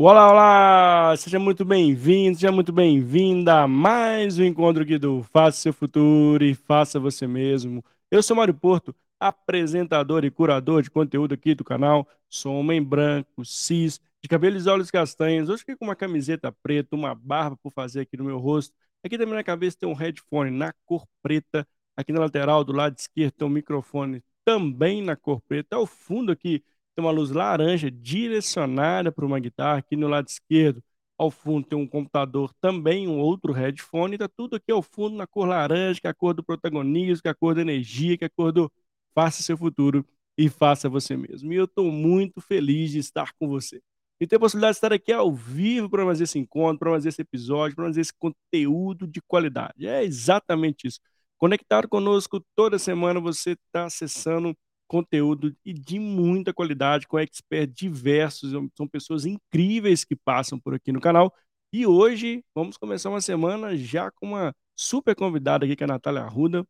Olá, olá! Seja muito bem-vindo, seja muito bem-vinda a mais um encontro aqui do Faça Seu Futuro e Faça Você Mesmo. Eu sou Mário Porto, apresentador e curador de conteúdo aqui do canal. Sou homem branco, cis, de cabelos e olhos castanhos. Hoje aqui com uma camiseta preta, uma barba por fazer aqui no meu rosto. Aqui também na cabeça tem um headphone na cor preta. Aqui na lateral, do lado esquerdo, tem um microfone também na cor preta. Ao fundo aqui tem uma luz laranja direcionada para uma guitarra. Aqui no lado esquerdo, ao fundo, tem um computador, também um outro headphone. Está tudo aqui ao fundo na cor laranja, que é a cor do protagonismo, que é a cor da energia, que é a cor do faça seu futuro e faça você mesmo. E eu estou muito feliz de estar com você. E ter a possibilidade de estar aqui ao vivo para fazer esse encontro, para fazer esse episódio, para fazer esse conteúdo de qualidade. É exatamente isso. Conectado conosco toda semana, você está acessando conteúdo e de muita qualidade, com experts diversos, são pessoas incríveis que passam por aqui no canal. E hoje vamos começar uma semana já com uma super convidada aqui, que é a Natália Arruda.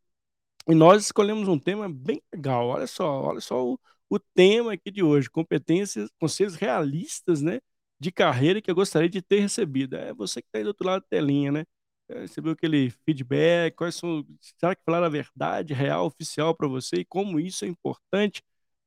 E nós escolhemos um tema bem legal. Olha só, olha só o, o tema aqui de hoje: competências, conselhos realistas, né? De carreira que eu gostaria de ter recebido. É você que está aí do outro lado da telinha, né? É, recebeu aquele feedback, quais são, será que falaram a verdade real, oficial para você e como isso é importante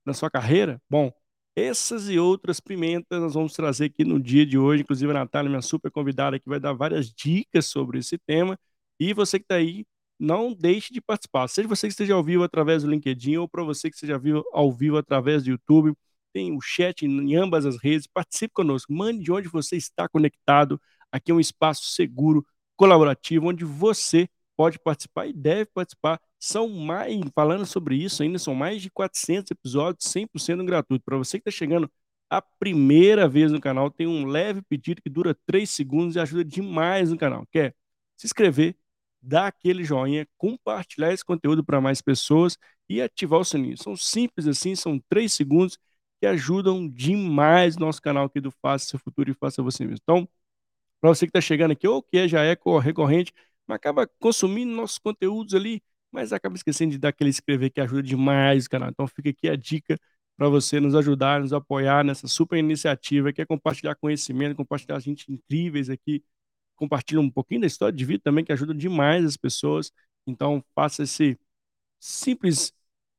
na sua carreira? Bom, essas e outras pimentas nós vamos trazer aqui no dia de hoje, inclusive a Natália, minha super convidada, que vai dar várias dicas sobre esse tema. E você que está aí, não deixe de participar. Seja você que esteja ao vivo através do LinkedIn ou para você que esteja ao vivo através do YouTube, tem o chat em ambas as redes, participe conosco, mande de onde você está conectado. Aqui é um espaço seguro colaborativo, onde você pode participar e deve participar. São mais, falando sobre isso ainda, são mais de 400 episódios 100% gratuito. Para você que está chegando a primeira vez no canal, tem um leve pedido que dura 3 segundos e ajuda demais no canal. Quer se inscrever, dar aquele joinha, compartilhar esse conteúdo para mais pessoas e ativar o sininho. São simples assim, são 3 segundos que ajudam demais nosso canal aqui do Faça Seu Futuro e Faça Você Mesmo. Então, para você que está chegando aqui, ou que já é recorrente, mas acaba consumindo nossos conteúdos ali, mas acaba esquecendo de dar aquele inscrever que ajuda demais o canal. Então fica aqui a dica para você nos ajudar, nos apoiar nessa super iniciativa que é compartilhar conhecimento, compartilhar gente incríveis aqui, compartilha um pouquinho da história de vida também, que ajuda demais as pessoas. Então faça esse simples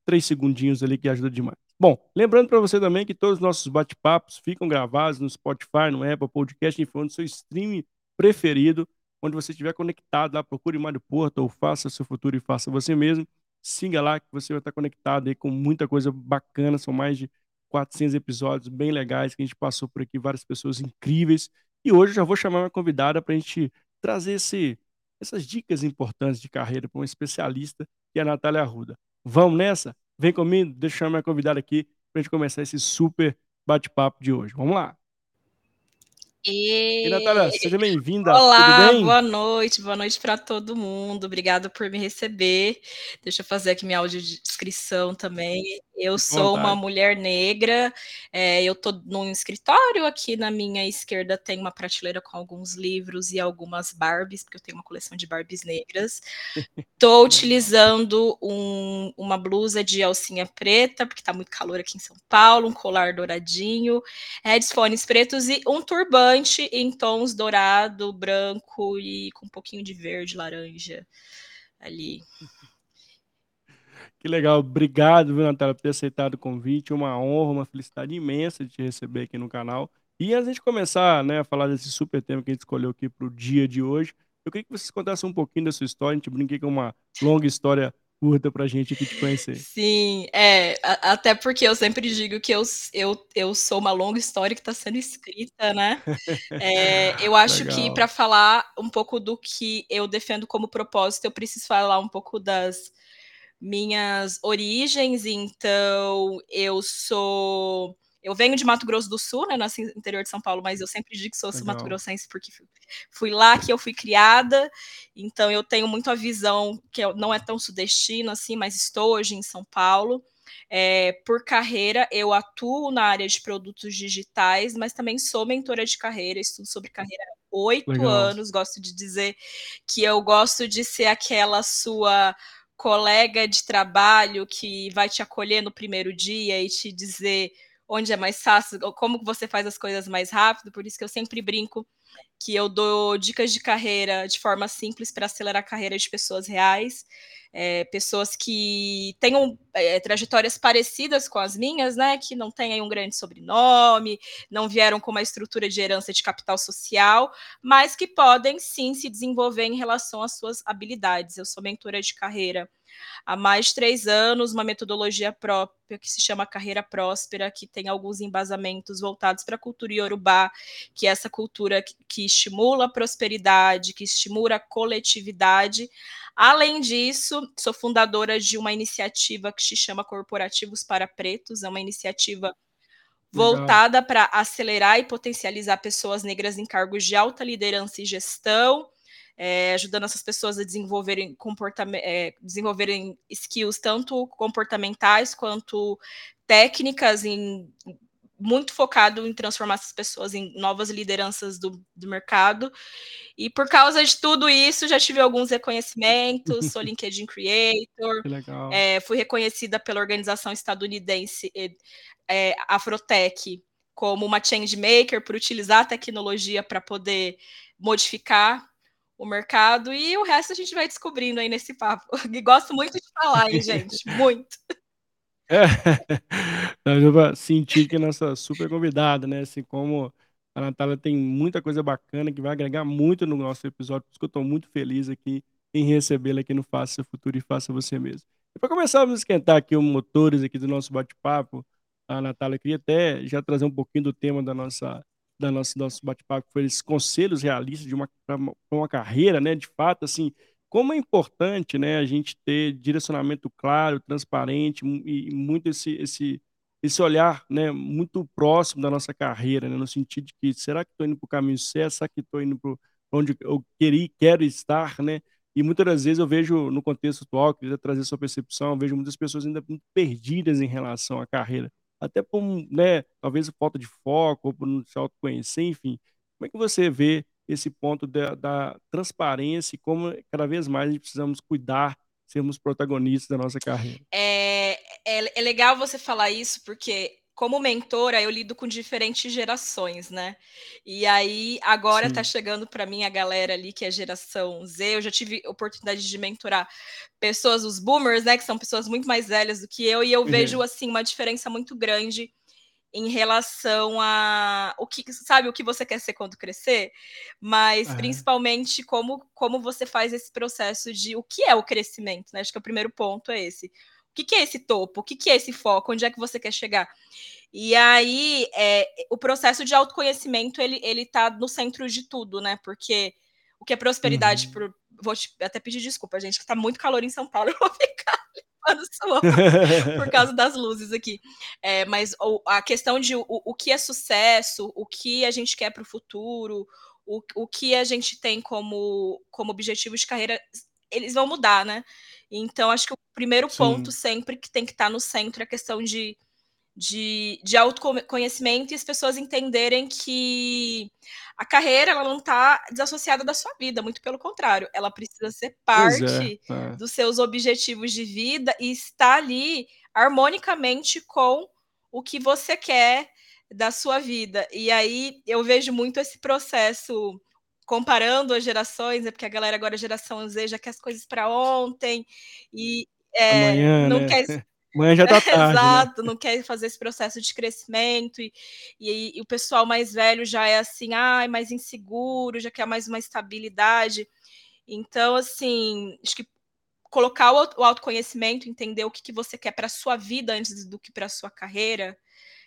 três segundinhos ali que ajuda demais. Bom, lembrando para você também que todos os nossos bate-papos ficam gravados no Spotify, no Apple Podcast, enfim, no seu stream preferido, onde você estiver conectado lá, procure Mário Porto ou faça seu futuro e faça você mesmo. Siga lá que você vai estar conectado aí com muita coisa bacana, são mais de 400 episódios bem legais que a gente passou por aqui, várias pessoas incríveis. E hoje eu já vou chamar uma convidada para a gente trazer esse, essas dicas importantes de carreira para uma especialista, que é a Natália Arruda. Vamos nessa? Vem comigo, deixa eu chamar minha convidada aqui para a gente começar esse super bate-papo de hoje. Vamos lá. E... e Natália, seja bem-vinda. Olá, boa noite, boa noite para todo mundo. Obrigada por me receber. Deixa eu fazer aqui minha audiodescrição também. Eu sou uma mulher negra, é, eu estou num escritório aqui na minha esquerda tem uma prateleira com alguns livros e algumas Barbies, porque eu tenho uma coleção de Barbies negras. Estou utilizando um, uma blusa de alcinha preta, porque está muito calor aqui em São Paulo, um colar douradinho, headphones pretos e um turbante em tons dourado, branco e com um pouquinho de verde, laranja ali. Que legal, obrigado, viu, Natália, por ter aceitado o convite. Uma honra, uma felicidade imensa de te receber aqui no canal. E antes de começar né, a falar desse super tema que a gente escolheu aqui para o dia de hoje, eu queria que vocês contassem um pouquinho da sua história. A gente brinquei com uma longa história curta para a gente aqui te conhecer. Sim, é, até porque eu sempre digo que eu, eu, eu sou uma longa história que está sendo escrita, né? É, eu acho Legal. que para falar um pouco do que eu defendo como propósito, eu preciso falar um pouco das minhas origens, então eu sou. Eu venho de Mato Grosso do Sul, né? Nasci no interior de São Paulo, mas eu sempre digo que sou, sou Mato Grossense porque fui lá que eu fui criada. Então eu tenho muito a visão que não é tão sudestina assim, mas estou hoje em São Paulo. É, por carreira, eu atuo na área de produtos digitais, mas também sou mentora de carreira, estudo sobre carreira há oito anos. Gosto de dizer que eu gosto de ser aquela sua colega de trabalho que vai te acolher no primeiro dia e te dizer onde é mais fácil, como você faz as coisas mais rápido, por isso que eu sempre brinco que eu dou dicas de carreira de forma simples para acelerar a carreira de pessoas reais, é, pessoas que tenham é, trajetórias parecidas com as minhas, né, que não têm um grande sobrenome, não vieram com uma estrutura de herança de capital social, mas que podem sim se desenvolver em relação às suas habilidades. Eu sou mentora de carreira há mais de três anos, uma metodologia própria que se chama Carreira Próspera, que tem alguns embasamentos voltados para a cultura iorubá, que é essa cultura que, que estimula a prosperidade, que estimula a coletividade. Além disso, sou fundadora de uma iniciativa que se chama Corporativos para Pretos, é uma iniciativa voltada para acelerar e potencializar pessoas negras em cargos de alta liderança e gestão, é, ajudando essas pessoas a desenvolverem, é, desenvolverem skills tanto comportamentais quanto técnicas, em, muito focado em transformar essas pessoas em novas lideranças do, do mercado. E por causa de tudo isso, já tive alguns reconhecimentos, sou LinkedIn Creator, é, fui reconhecida pela organização estadunidense é, Afrotech como uma change maker por utilizar a tecnologia para poder modificar o mercado e o resto a gente vai descobrindo aí nesse papo. E gosto muito de falar, hein, gente? Muito. É, eu senti que nossa super convidada, né? Assim como a Natália tem muita coisa bacana que vai agregar muito no nosso episódio, por isso que eu estou muito feliz aqui em recebê-la aqui no Faça Seu Futuro e Faça Você Mesmo. E para começar a esquentar aqui os motores aqui do nosso bate-papo, a Natália queria até já trazer um pouquinho do tema da nossa da nossa nosso bate-papo foi esses conselhos realistas de uma para uma, carreira, né? De fato, assim, como é importante, né, a gente ter direcionamento claro, transparente e muito esse esse esse olhar, né, muito próximo da nossa carreira, né, no sentido de que será que estou indo para o caminho certo, será que estou indo para onde eu queria, quero estar, né? E muitas das vezes eu vejo no contexto atual, queria trazer sua percepção, vejo muitas pessoas ainda muito perdidas em relação à carreira até por, né, talvez falta de foco, ou por não se autoconhecer, enfim. Como é que você vê esse ponto da, da transparência e como cada vez mais precisamos cuidar, sermos protagonistas da nossa carreira? É, é, é legal você falar isso, porque como mentora, eu lido com diferentes gerações, né? E aí, agora tá chegando para mim a galera ali que é geração Z. Eu já tive oportunidade de mentorar pessoas, os boomers, né? Que são pessoas muito mais velhas do que eu, e eu vejo, uhum. assim, uma diferença muito grande em relação a o que sabe o que você quer ser quando crescer, mas uhum. principalmente como como você faz esse processo de o que é o crescimento, né? Acho que o primeiro ponto é esse. O que, que é esse topo? O que, que é esse foco? Onde é que você quer chegar? E aí, é, o processo de autoconhecimento, ele, ele tá no centro de tudo, né? Porque o que é prosperidade, uhum. por, vou te, até pedir desculpa, gente, que tá muito calor em São Paulo, eu vou ficar limpando suor por causa das luzes aqui. É, mas o, a questão de o, o que é sucesso, o que a gente quer para o futuro, o, o que a gente tem como, como objetivo de carreira, eles vão mudar, né? Então, acho que o primeiro Sim. ponto sempre que tem que estar tá no centro é a questão de, de, de autoconhecimento e as pessoas entenderem que a carreira ela não está desassociada da sua vida, muito pelo contrário, ela precisa ser é, parte é, é. dos seus objetivos de vida e estar ali harmonicamente com o que você quer da sua vida. E aí eu vejo muito esse processo comparando as gerações, é porque a galera agora, a geração Z, já quer as coisas para ontem e é, Amanhã, não né? quer. Amanhã já tá tarde. Né? Exato, né? não quer fazer esse processo de crescimento, e, e, e, o pessoal mais velho já é assim, ai, mais inseguro, já quer mais uma estabilidade. Então, assim, acho que colocar o, autoconhecimento, entender o que, que você quer para sua vida antes do que para sua carreira,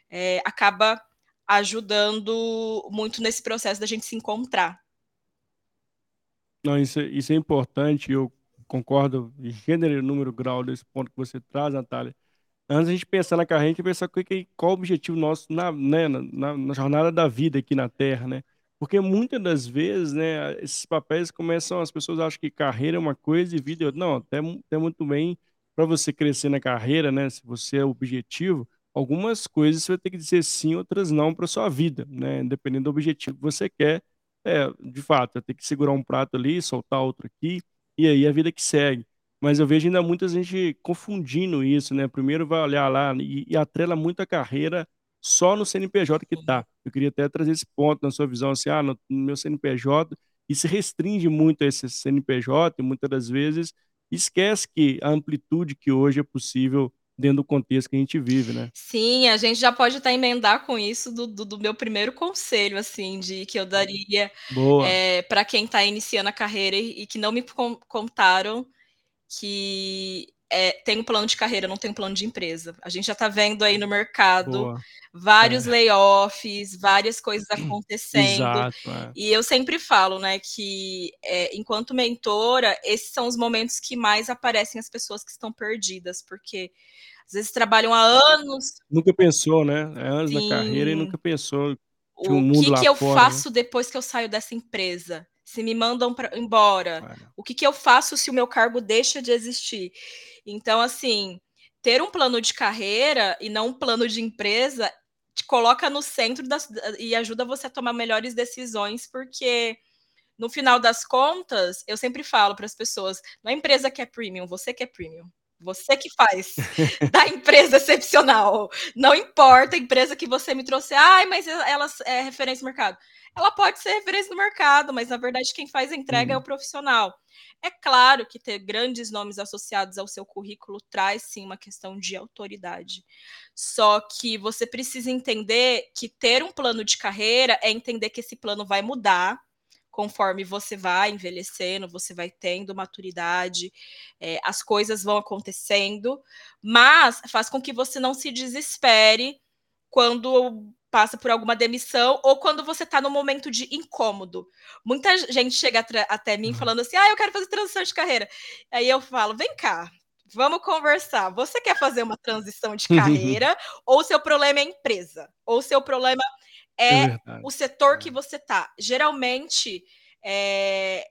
é, acaba ajudando muito nesse processo da gente se encontrar. Não, isso, é, isso é importante, eu concordo em gênero, número, grau desse ponto que você traz, Natália. Antes a gente pensar na carreira, a gente pensar qual o objetivo nosso na, né, na, na, jornada da vida aqui na Terra, né? Porque muitas das vezes, né, esses papéis começam, as pessoas acham que carreira é uma coisa e vida é outra. Não, até, até muito bem para você crescer na carreira, né? Se você é objetivo, algumas coisas você vai ter que dizer sim, outras não para sua vida, né? Dependendo do objetivo que você quer é, de fato, tenho que segurar um prato ali, soltar outro aqui, e aí a vida que segue. Mas eu vejo ainda muita gente confundindo isso, né? Primeiro vai olhar lá e, e atrela muito a carreira só no CNPJ que está. Eu queria até trazer esse ponto na sua visão, assim, ah, no, no meu CNPJ, e se restringe muito a esse CNPJ, e muitas das vezes esquece que a amplitude que hoje é possível dentro do contexto que a gente vive, né? Sim, a gente já pode até emendar com isso do, do, do meu primeiro conselho, assim, de que eu daria é, para quem está iniciando a carreira e, e, que não me contaram que é, tem um plano de carreira, não tem um plano de empresa. A gente já está vendo aí no mercado Boa. vários é. layoffs, várias coisas acontecendo. Exato, é. E eu sempre falo, né, que é, enquanto mentora, esses são os momentos que mais aparecem as pessoas que estão perdidas, porque às vezes trabalham há anos. Nunca pensou, né? É anos Sim. na carreira e nunca pensou que o, o mundo que, que eu fora, né? faço né? depois que eu saio dessa empresa? Se me mandam pra, embora, o que, que eu faço se o meu cargo deixa de existir? Então, assim, ter um plano de carreira e não um plano de empresa te coloca no centro das, e ajuda você a tomar melhores decisões, porque no final das contas, eu sempre falo para as pessoas: não é a empresa que é premium, você que é premium. Você que faz da empresa excepcional. Não importa a empresa que você me trouxe. Ai, mas ela é referência no mercado. Ela pode ser referência no mercado, mas na verdade quem faz a entrega uhum. é o profissional. É claro que ter grandes nomes associados ao seu currículo traz sim uma questão de autoridade. Só que você precisa entender que ter um plano de carreira é entender que esse plano vai mudar conforme você vai envelhecendo, você vai tendo maturidade, é, as coisas vão acontecendo, mas faz com que você não se desespere quando passa por alguma demissão ou quando você está no momento de incômodo. Muita gente chega até mim uhum. falando assim: ah, eu quero fazer transição de carreira. Aí eu falo: vem cá, vamos conversar. Você quer fazer uma transição de carreira ou seu problema é empresa? Ou seu problema é, é o setor que é. você tá? Geralmente, é,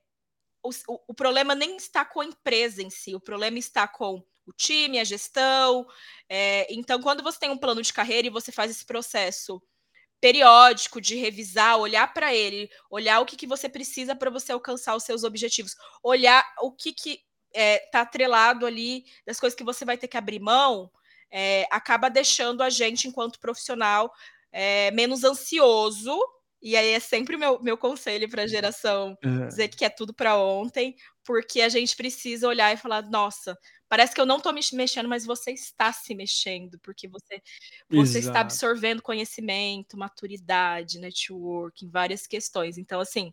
o, o problema nem está com a empresa em si, o problema está com o time, a gestão. É, então, quando você tem um plano de carreira e você faz esse processo periódico de revisar, olhar para ele, olhar o que, que você precisa para você alcançar os seus objetivos, olhar o que que está é, atrelado ali das coisas que você vai ter que abrir mão, é, acaba deixando a gente, enquanto profissional, é, menos ansioso. E aí é sempre meu, meu conselho para a geração uhum. dizer que é tudo para ontem, porque a gente precisa olhar e falar: nossa, Parece que eu não estou me mexendo, mas você está se mexendo, porque você, você está absorvendo conhecimento, maturidade, networking, várias questões. Então, assim,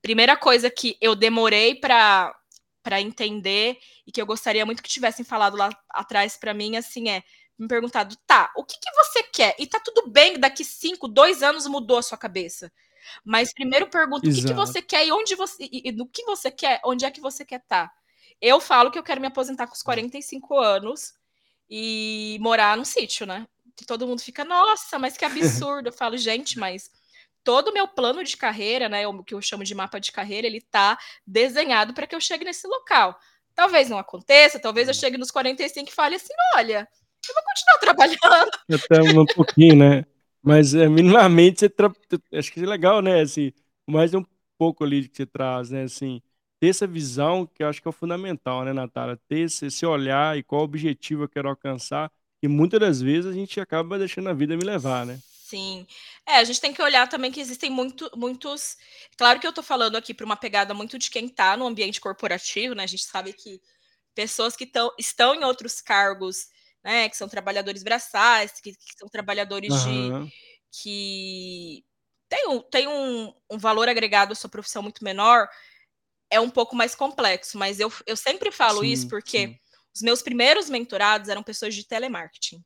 primeira coisa que eu demorei para para entender e que eu gostaria muito que tivessem falado lá atrás para mim, assim, é me perguntado, tá, o que, que você quer? E tá tudo bem, daqui cinco, dois anos mudou a sua cabeça. Mas primeiro pergunta Exato. o que, que você quer e onde você e, no que você quer, onde é que você quer estar. Tá? Eu falo que eu quero me aposentar com os 45 hum. anos e morar num sítio, né? Que todo mundo fica, nossa, mas que absurdo. Eu falo, gente, mas todo o meu plano de carreira, né, o que eu chamo de mapa de carreira, ele tá desenhado para que eu chegue nesse local. Talvez não aconteça, talvez eu chegue nos 45 e fale assim, olha, eu vou continuar trabalhando. Até um pouquinho, né? Mas é, minimamente você tra... acho que é legal, né? Assim, mais um pouco ali que você traz, né? Assim, ter essa visão que eu acho que é o fundamental, né, Natália? Ter esse, esse olhar e qual objetivo eu quero alcançar, e muitas das vezes a gente acaba deixando a vida me levar, né? Sim. É, a gente tem que olhar também que existem muito, muitos. Claro que eu tô falando aqui para uma pegada muito de quem tá no ambiente corporativo, né? A gente sabe que pessoas que tão, estão em outros cargos, né, que são trabalhadores braçais, que, que são trabalhadores uhum. de. que tem, um, tem um, um valor agregado à sua profissão muito menor, é um pouco mais complexo, mas eu, eu sempre falo sim, isso porque sim. os meus primeiros mentorados eram pessoas de telemarketing.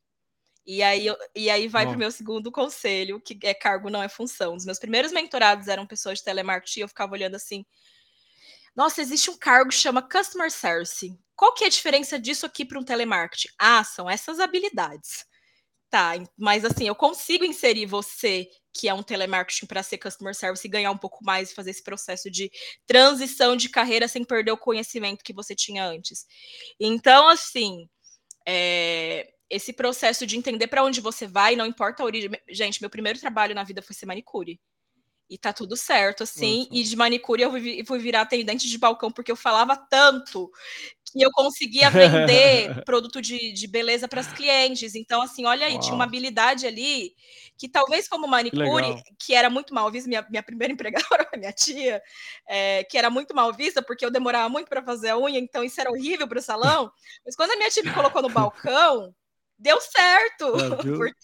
E aí, e aí vai para o meu segundo conselho, que é cargo não é função. Os meus primeiros mentorados eram pessoas de telemarketing eu ficava olhando assim, nossa, existe um cargo que chama Customer Service. Qual que é a diferença disso aqui para um telemarketing? Ah, são essas habilidades. Tá, mas assim, eu consigo inserir você que é um telemarketing para ser customer service e ganhar um pouco mais e fazer esse processo de transição de carreira sem perder o conhecimento que você tinha antes. Então, assim, é, esse processo de entender para onde você vai, não importa a origem. Gente, meu primeiro trabalho na vida foi ser manicure. E tá tudo certo, assim. E de manicure eu fui, fui virar atendente de balcão, porque eu falava tanto que eu conseguia vender produto de, de beleza para as clientes. Então, assim, olha aí, Uau. tinha uma habilidade ali que talvez como manicure, que, que era muito mal vista, minha, minha primeira empregada, minha tia, é, que era muito mal vista, porque eu demorava muito para fazer a unha, então isso era horrível para o salão. Mas quando a minha tia me colocou no balcão, deu certo. porque...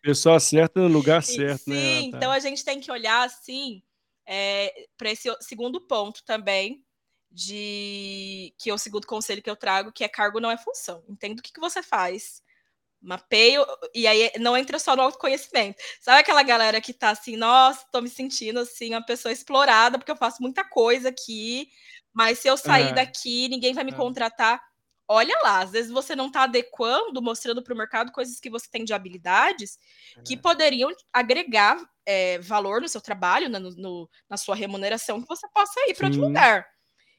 Pessoa certa no lugar certo, Sim, né? Sim, então a gente tem que olhar assim é, para esse segundo ponto também, de que é o segundo conselho que eu trago, que é cargo não é função. Entenda o que, que você faz. Mapeio, e aí não entra só no autoconhecimento. Sabe aquela galera que tá assim, nossa, tô me sentindo assim, uma pessoa explorada, porque eu faço muita coisa aqui, mas se eu sair é. daqui, ninguém vai me é. contratar. Olha lá, às vezes você não está adequando, mostrando para o mercado coisas que você tem de habilidades é. que poderiam agregar é, valor no seu trabalho, no, no, na sua remuneração, que você possa ir para outro lugar.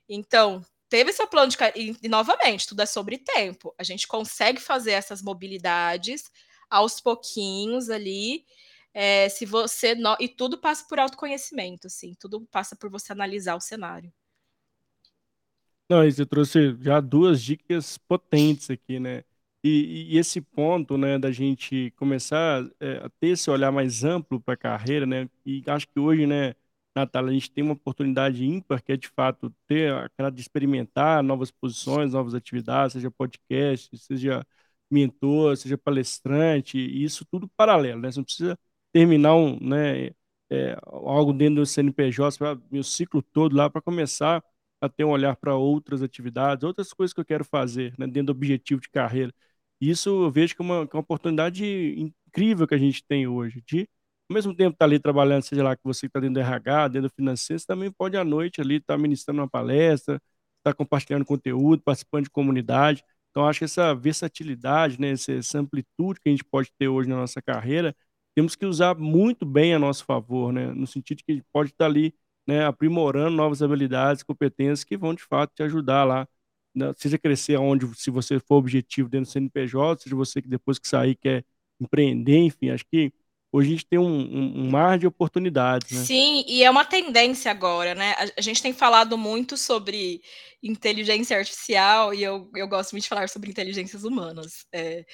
Então, teve seu plano de e, e novamente, tudo é sobre tempo. A gente consegue fazer essas mobilidades aos pouquinhos ali. É, se você no... e tudo passa por autoconhecimento, assim, tudo passa por você analisar o cenário. Não, você trouxe já duas dicas potentes aqui, né? E, e esse ponto, né, da gente começar é, a ter esse olhar mais amplo para a carreira, né? E acho que hoje, né, Natália, a gente tem uma oportunidade ímpar, que é de fato ter aquela de experimentar novas posições, novas atividades, seja podcast, seja mentor, seja palestrante, e isso tudo paralelo, né? Você não precisa terminar um, né, é, algo dentro do CNPJ, meu ciclo todo lá para começar a ter um olhar para outras atividades, outras coisas que eu quero fazer, né, dentro do objetivo de carreira. Isso eu vejo que é uma, é uma oportunidade incrível que a gente tem hoje, de ao mesmo tempo estar tá ali trabalhando, seja lá que você está dentro do RH, dentro do financeiro, você também pode à noite ali estar tá ministrando uma palestra, estar tá compartilhando conteúdo, participando de comunidade. Então, acho que essa versatilidade, né, essa amplitude que a gente pode ter hoje na nossa carreira, temos que usar muito bem a nosso favor, né, no sentido que a gente pode estar ali né, aprimorando novas habilidades, competências que vão de fato te ajudar lá, né, seja crescer onde, se você for objetivo dentro do CNPJ, seja você que depois que sair quer empreender, enfim, acho que hoje a gente tem um, um, um, mar de oportunidades, né? Sim, e é uma tendência agora, né? A, gente tem falado muito sobre inteligência artificial e eu, eu gosto muito de falar sobre inteligências humanas, é,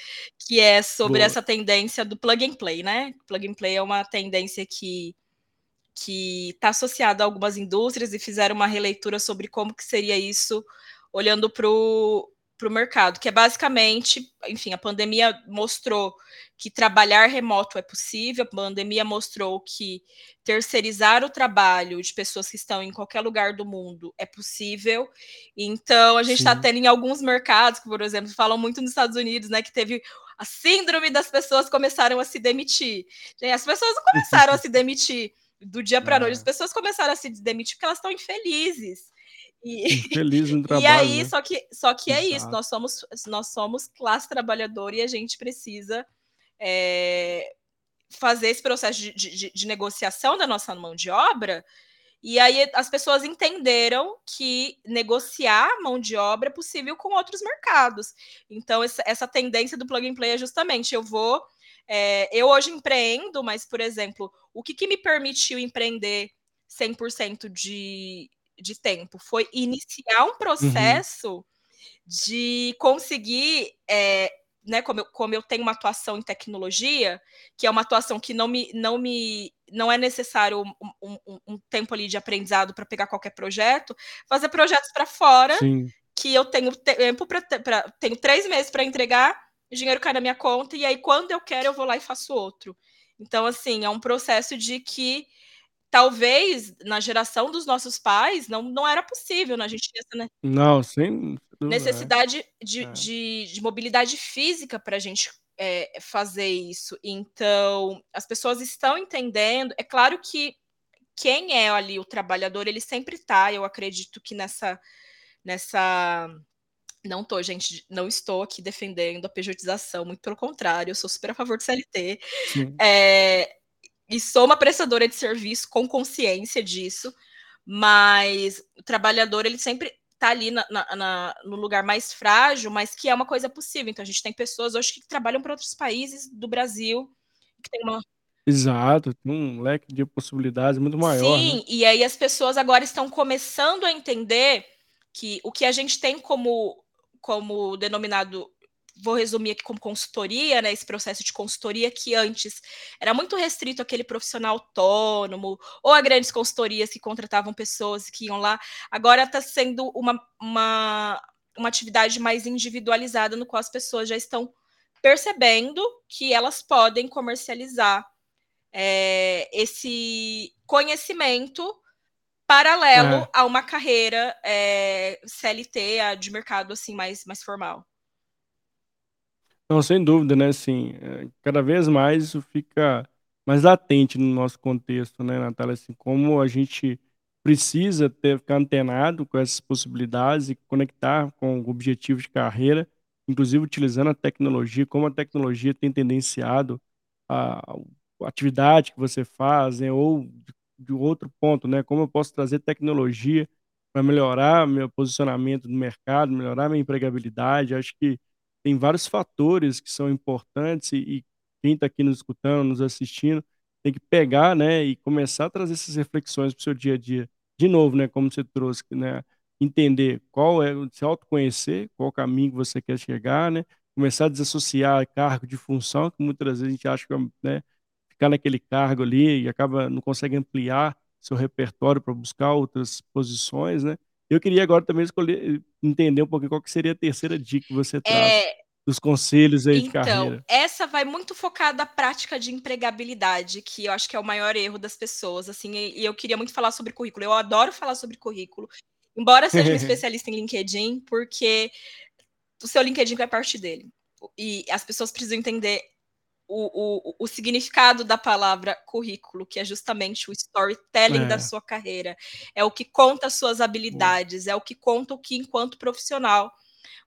que é sobre Boa. essa tendência do plug and play, né? Plug and play é uma tendência que que está associada a algumas indústrias e fizeram uma releitura sobre como que seria isso olhando para o para o mercado, que é basicamente, enfim, a pandemia mostrou que trabalhar remoto é possível, a pandemia mostrou que terceirizar o trabalho de pessoas que estão em qualquer lugar do mundo é possível. Então, a gente está tendo em alguns mercados, que, por exemplo, falam muito nos Estados Unidos, né, que teve a síndrome das pessoas começaram a se demitir. As pessoas não começaram a se demitir do dia para a noite, as pessoas começaram a se demitir porque elas estão infelizes. E, Feliz no trabalho. E aí, né? só que, só que é isso, nós somos, nós somos classe trabalhadora e a gente precisa é, fazer esse processo de, de, de, negociação da nossa mão de obra. E aí as pessoas entenderam que negociar mão de obra é possível com outros mercados. Então, essa, essa tendência do plug and play é justamente eu vou. É, eu hoje empreendo, mas, por exemplo, o que, que me permitiu empreender 100% de, de tempo foi iniciar um uhum. processo uhum. de conseguir, é, né, como eu, como eu tenho uma atuação em tecnologia, que é uma atuação que não me, não me não é necessário um, um, um tempo ali de aprendizado para pegar qualquer projeto, fazer projetos para fora, Sim. que eu tenho tempo para tenho três meses para entregar, o dinheiro cai na minha conta, e aí quando eu quero, eu vou lá e faço outro. Então, assim, é um processo de que talvez na geração dos nossos pais não, não era possível, né? A gente tinha essa né? não, sem necessidade de, é. de, de, mobilidade física para a gente é, fazer isso. Então, as pessoas estão entendendo. É claro que quem é ali o trabalhador, ele sempre está. Eu acredito que nessa nessa não tô, gente, não estou aqui defendendo a pejotização, muito pelo contrário, eu sou super a favor do CLT. É, e sou uma prestadora de serviço com consciência disso, mas o trabalhador ele sempre está ali na, na, no lugar mais frágil, mas que é uma coisa possível. Então a gente tem pessoas hoje que trabalham para outros países do Brasil, que tem uma Exato, tem um leque de possibilidades muito maior, né. Sim, e aí as pessoas agora estão começando a entender que o que a gente tem como como denominado vou resumir aqui como consultoria, né, esse processo de consultoria que antes era muito restrito àquele profissional autônomo, ou a grandes consultorias que contratavam pessoas que iam lá, agora está sendo uma uma uma atividade mais individualizada, no qual as pessoas já estão percebendo que elas podem comercializar, eh, esse conhecimento paralelo É. a uma carreira, eh, CLT, a de mercado, assim, mais mais formal. Não, sem dúvida, né, assim, eh, cada vez mais isso fica mais latente no nosso contexto, né, Natália, assim, como a gente precisa ter ficar antenado com essas possibilidades e conectar com o objetivo de carreira, inclusive utilizando a tecnologia, como a tecnologia tem tendenciado a a atividade que você faz, né, ou de de outro ponto, né, como eu posso trazer tecnologia para melhorar meu posicionamento no mercado, melhorar minha empregabilidade, acho que tem vários fatores que são importantes e e quem está aqui nos escutando, nos assistindo, tem que pegar, né, e começar a trazer essas reflexões para o seu dia a dia. De novo, né, como você trouxe, né, entender qual é se autoconhecer, qual caminho que você quer chegar, né, começar a desassociar cargo de função, que muitas vezes a gente acha que é né, ficar naquele cargo ali e acaba não consegue ampliar seu repertório para buscar outras posições, né. Eu queria agora também escolher entender um pouquinho qual que seria a terceira dica que você traz, É dos conselhos aí de então, carreira. essa vai muito focada à prática de empregabilidade, que eu acho que é o maior erro das pessoas, assim, e eu queria muito falar sobre currículo, eu adoro falar sobre currículo, embora seja uma especialista em LinkedIn, porque o seu LinkedIn vai partir dele. E as pessoas precisam entender o o o significado da palavra currículo, que é justamente o storytelling da É. sua carreira, é o que conta as suas habilidades, é o que conta o que enquanto profissional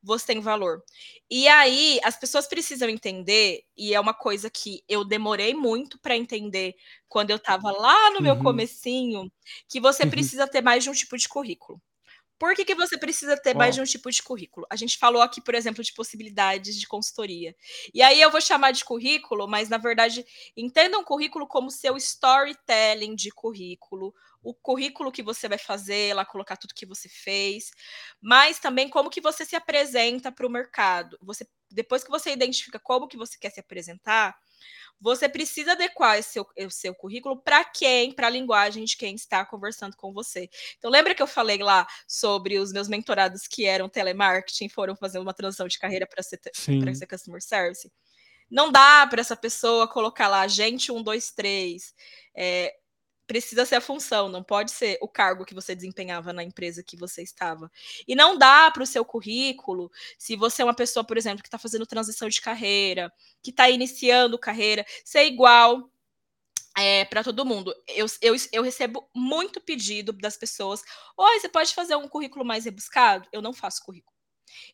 você tem valor. E aí, as pessoas precisam entender, e é uma coisa que eu demorei muito para entender quando eu estava lá no meu Uhum. comecinho, que você precisa ter mais de um tipo de currículo. Por que que você precisa ter mais de um tipo de currículo? A gente falou aqui, por exemplo, de possibilidades de consultoria. E aí eu vou chamar de currículo, mas na verdade, entenda um currículo como seu storytelling de currículo, o currículo que você vai fazer, lá colocar tudo que você fez, mas também como que você se apresenta para o mercado. Você depois que você identifica como que você quer se apresentar, você precisa adequar esse seu o seu currículo para quem? Pra linguagem de quem está conversando com você. Então lembra que eu falei lá sobre os meus mentorados que eram telemarketing, foram fazer uma transição de carreira para ser pra ser customer service? Não dá para essa pessoa colocar lá agente 123, eh, precisa ser a função, não pode ser o cargo que você desempenhava na empresa que você estava. E não dá para o seu currículo, se você é uma pessoa, por exemplo, que está fazendo transição de carreira, que está iniciando carreira, ser igual, eh, para todo mundo. Eu eu eu recebo muito pedido das pessoas: "Oi, você pode fazer um currículo mais rebuscado?". Eu não faço currículo.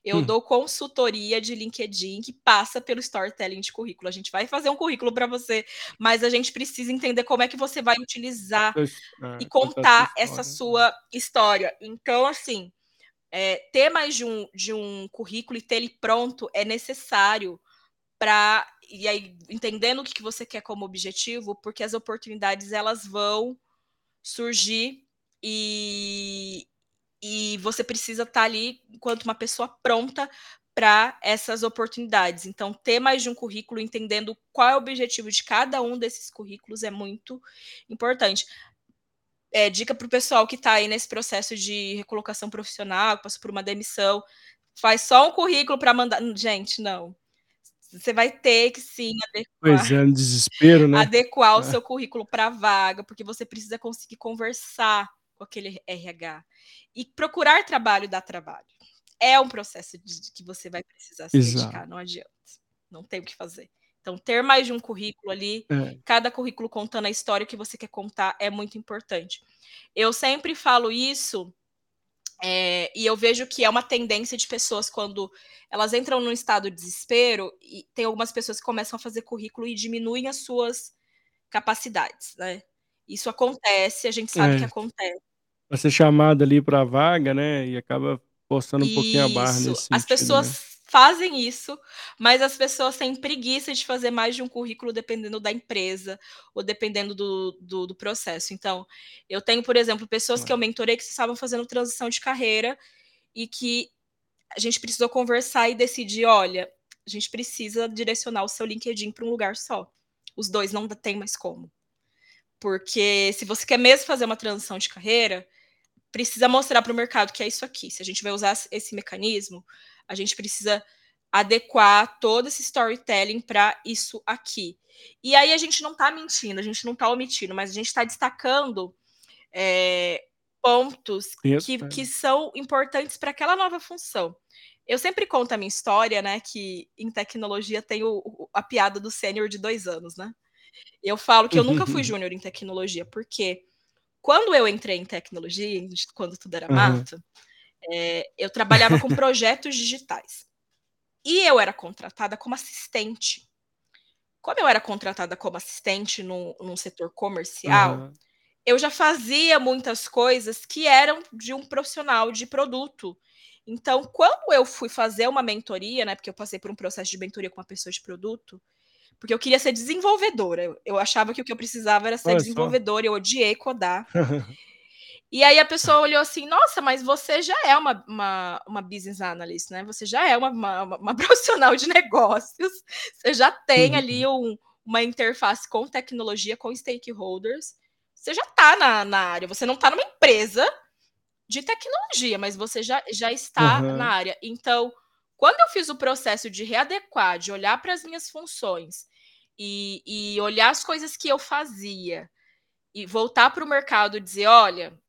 Eu Hum. dou consultoria de LinkedIn que passa pelo storytelling de currículo. A gente vai fazer um currículo para você, mas a gente precisa entender como é que você vai utilizar Pois e é, contar essa é. sua história. Então, assim, eh, ter mais de um de um currículo e ter ele pronto é necessário pra e aí entendendo o que que você quer como objetivo, porque as oportunidades elas vão surgir, e e você precisa estar ali enquanto uma pessoa pronta para essas oportunidades. Então ter mais de um currículo, entendendo qual é o objetivo de cada um desses currículos é muito importante. Eh, dica para o pessoal que está aí nesse processo de recolocação profissional, que passou por uma demissão, faz só um currículo para mandar gente, não. Você vai ter que sim Pois adequar é, no desespero, né. adequar o É. seu currículo para a vaga, porque você precisa conseguir conversar com aquele RH. E procurar trabalho dá trabalho. É um processo de que você vai precisar se Exato. dedicar, não adianta, não tem o que fazer. Então ter mais de um currículo ali, É. cada currículo contando a história que você quer contar é muito importante. Eu sempre falo isso, eh, e eu vejo que é uma tendência de pessoas quando elas entram num estado de desespero, e tem algumas pessoas que começam a fazer currículo e diminuem as suas capacidades, né. Isso acontece, a gente sabe que É. acontece. Pra ser chamado ali para vaga, né, e acaba forçando um pouquinho a barra Isso. nesse As sentido, pessoas né. fazem isso, mas as pessoas têm preguiça de fazer mais de um currículo dependendo da empresa ou dependendo do, do, do processo. Então, eu tenho, por exemplo, pessoas que eu mentorei que estavam fazendo transição de carreira e que a gente precisou conversar e decidir, olha, a gente precisa direcionar o seu LinkedIn para um lugar só. Os dois não tem mais como. Porque se você quer mesmo fazer uma transição de carreira, precisa mostrar para o mercado que é isso aqui. Se a gente vai usar esse mecanismo, a gente precisa adequar todo esse storytelling para isso aqui. E aí a gente não está mentindo, a gente não está omitindo, mas a gente está destacando é, pontos que, que são importantes para aquela nova função. Eu sempre conto a minha história, né? Que em tecnologia tem o, a piada do sênior de dois anos, né? Eu falo que eu nunca fui júnior em tecnologia, porque quando eu entrei em tecnologia, quando tudo era mato, uhum. é, eu trabalhava com projetos digitais. E eu era contratada como assistente. Como eu era contratada como assistente no, num setor comercial, uhum. eu já fazia muitas coisas que eram de um profissional de produto. Então, quando eu fui fazer uma mentoria, né, porque eu passei por um processo de mentoria com uma pessoa de produto, porque eu queria ser desenvolvedora. Eu achava que o que eu precisava era ser Olha desenvolvedora, só. eu odiei codar. e aí a pessoa olhou assim: nossa, mas você já é uma, uma, uma business analyst, né? Você já é uma, uma, uma profissional de negócios, você já tem ali um, uma interface com tecnologia, com stakeholders. Você já está na, na área, você não está numa empresa de tecnologia, mas você já, já está uhum. na área. Então, quando eu fiz o processo de readequar, de olhar para as minhas funções e, e, olhar as coisas que eu fazia e voltar para o mercado e dizer: olha,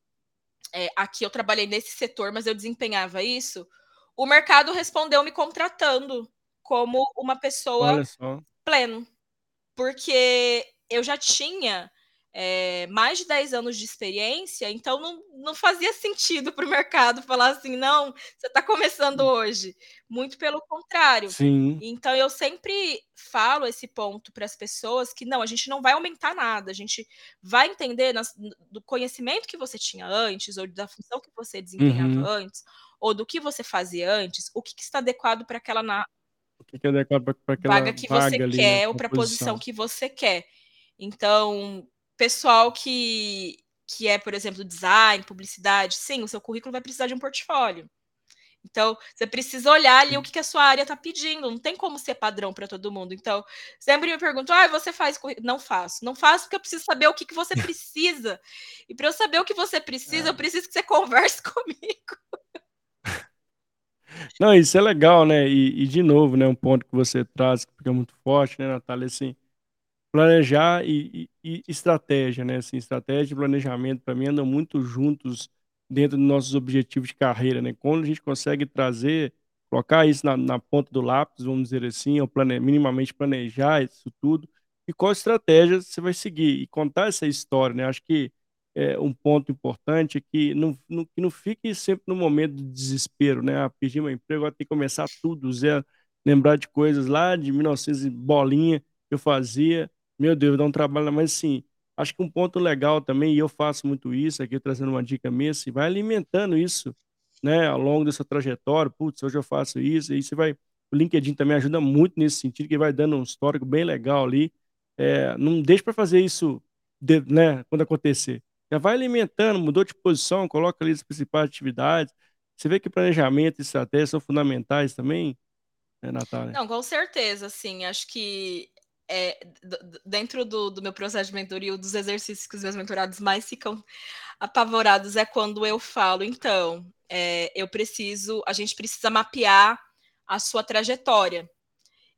é, aqui eu trabalhei nesse setor, mas eu desempenhava isso, o mercado respondeu me contratando como uma pessoa pleno. Porque eu já tinha é, mais de 10 anos de experiência, então não, não fazia sentido para o mercado falar assim, não, você está começando hum. hoje. Muito pelo contrário. Sim. Então eu sempre falo esse ponto para as pessoas que não, a gente não vai aumentar nada, a gente vai entender nas, do conhecimento que você tinha antes, ou da função que você desempenhava uhum. antes, ou do que você fazia antes, o que, que está adequado para aquela na, o que, que é adequado para aquela vaga que vaga você ali, quer né, ou para a posição que você quer. Então, pessoal que, que é, por exemplo, design, publicidade, sim, o seu currículo vai precisar de um portfólio. Então, você precisa olhar ali o que, que a sua área está pedindo. Não tem como ser padrão para todo mundo. Então, sempre me perguntam: ah, você faz currículo? Não faço. Não faço porque eu preciso saber o que, que você precisa. E para eu saber o que você precisa, é. eu preciso que você converse comigo. Não, isso é legal, né? E, e, de novo, né, um ponto que você traz que fica muito forte, né, Natália? Assim, planejar e, e, e estratégia, né? Assim, estratégia e planejamento, para mim, andam muito juntos dentro dos nossos objetivos de carreira, né? Quando a gente consegue trazer, colocar isso na, na ponta do lápis, vamos dizer assim, ou plane, minimamente planejar isso tudo, e qual estratégia você vai seguir, e contar essa história, né? Acho que é, um ponto importante é que não, não, que não fique sempre no momento de desespero, né? Ah, perdi meu emprego, agora tem que começar tudo zero, lembrar de coisas lá de 1900 bolinha que eu fazia, meu Deus, dá um trabalho, mas assim, acho que um ponto legal também, e eu faço muito isso aqui, trazendo uma dica minha, assim, vai alimentando isso, né, ao longo dessa trajetória, putz, hoje eu faço isso, e você vai, o LinkedIn também ajuda muito nesse sentido, que vai dando um histórico bem legal ali, é, não deixe para fazer isso, de, né, quando acontecer, já vai alimentando, mudou de posição, coloca ali as principais atividades, você vê que planejamento e estratégia são fundamentais também, né, Natália? Não, com certeza, assim, acho que é, dentro do, do, meu processo de mentoria, um dos exercícios que os meus mentorados mais ficam apavorados é quando eu falo, então, é, eu preciso, a gente precisa mapear a sua trajetória.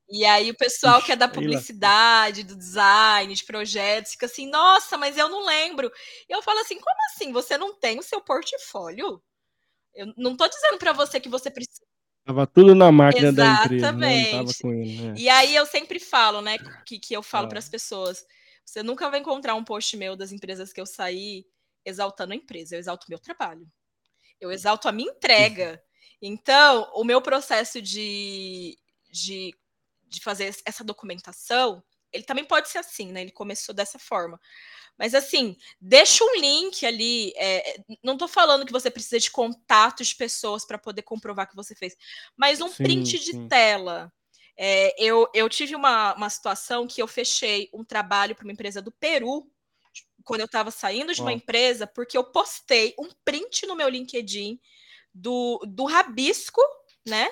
E aí o pessoal que é da publicidade, do design, de projetos, fica assim, nossa, mas eu não lembro. E eu falo assim, como assim? Você não tem o seu portfólio? Eu não estou dizendo para você que você precisa Tava tudo na máquina Exatamente. da empresa, né? Não tava com ele, né? E aí eu sempre falo, né, que, que eu falo ah. para as pessoas, você nunca vai encontrar um post meu das empresas que eu saí exaltando a empresa, eu exalto o meu trabalho. Eu exalto a minha entrega. Então, o meu processo de, de, de fazer essa documentação ele também pode ser assim, né? Ele começou dessa forma. Mas assim, deixa um link ali. É, não estou falando que você precisa de contatos de pessoas para poder comprovar que você fez, mas um sim, print de sim. tela. É, eu, eu tive uma, uma situação que eu fechei um trabalho para uma empresa do Peru quando eu estava saindo de uma empresa, porque eu postei um print no meu LinkedIn do, do rabisco, né?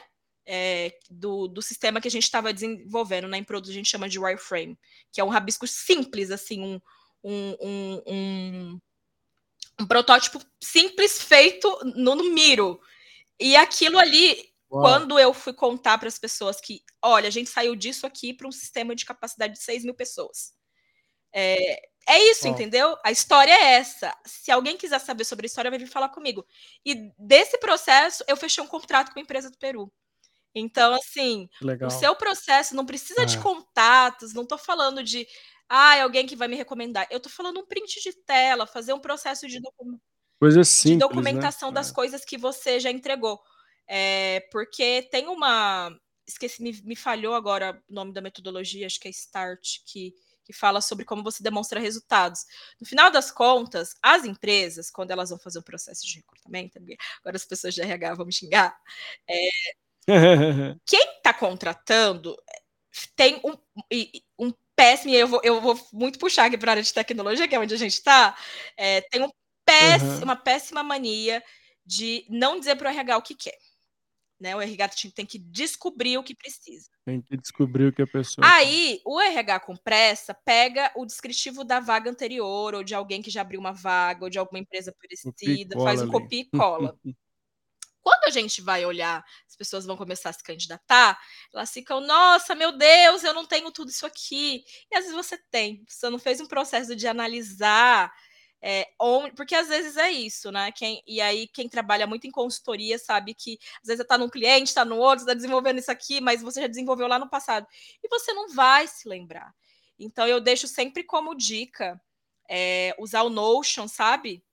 É, do, do sistema que a gente estava desenvolvendo na né, produto a gente chama de wireframe, que é um rabisco simples, assim, um, um, um, um, um protótipo simples feito no, no Miro. E aquilo ali, Uau. quando eu fui contar para as pessoas que, olha, a gente saiu disso aqui para um sistema de capacidade de 6 mil pessoas. É, é isso, Uau. entendeu? A história é essa. Se alguém quiser saber sobre a história, vai vir falar comigo. E desse processo, eu fechei um contrato com a empresa do Peru. Então, assim, Legal. o seu processo não precisa é. de contatos, não estou falando de ah, alguém que vai me recomendar. Eu tô falando um print de tela, fazer um processo de, docu simples, de documentação né? das é. coisas que você já entregou. É, porque tem uma. Esqueci, me, me, falhou agora o nome da metodologia, acho que é START, que, que fala sobre como você demonstra resultados. No final das contas, as empresas, quando elas vão fazer um processo de recrutamento, agora as pessoas de RH vão me xingar, é, quem está contratando tem um, um péssimo, e eu vou, eu vou muito puxar aqui para a área de tecnologia, que é onde a gente está, é, tem um péssimo, uhum. uma péssima mania de não dizer para o RH o que quer. Né? O RH tem que descobrir o que precisa. Tem que descobrir o que a pessoa. Aí, o RH com pressa pega o descritivo da vaga anterior, ou de alguém que já abriu uma vaga, ou de alguma empresa parecida, faz um ali. copia e cola. Quando a gente vai olhar, as pessoas vão começar a se candidatar, elas ficam, nossa, meu Deus, eu não tenho tudo isso aqui. E às vezes você tem, você não fez um processo de analisar. É, onde, porque às vezes é isso, né? Quem, e aí, quem trabalha muito em consultoria sabe que às vezes está num cliente, está no outro, está desenvolvendo isso aqui, mas você já desenvolveu lá no passado. E você não vai se lembrar. Então, eu deixo sempre como dica é, usar o Notion, sabe?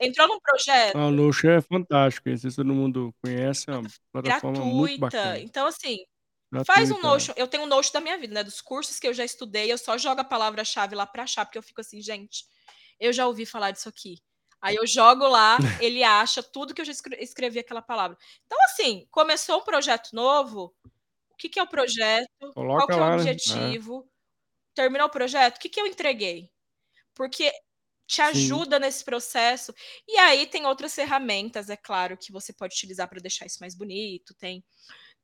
Entrou num projeto. Ah, o Notion é fantástico, esse todo mundo conhece, é uma plataforma Gratuita. muito bacana. Então, assim, Gratuita. faz um Notion. Eu tenho um Notion da minha vida, né? Dos cursos que eu já estudei, eu só jogo a palavra-chave lá para achar, porque eu fico assim, gente, eu já ouvi falar disso aqui. Aí eu jogo lá, ele acha tudo que eu já escrevi aquela palavra. Então, assim, começou um projeto novo. O que, que é o projeto? Coloca Qual que é o lá, né? objetivo? Né? Terminou o projeto? O que, que eu entreguei? Porque te ajuda Sim. nesse processo. E aí tem outras ferramentas, é claro, que você pode utilizar para deixar isso mais bonito. Tem,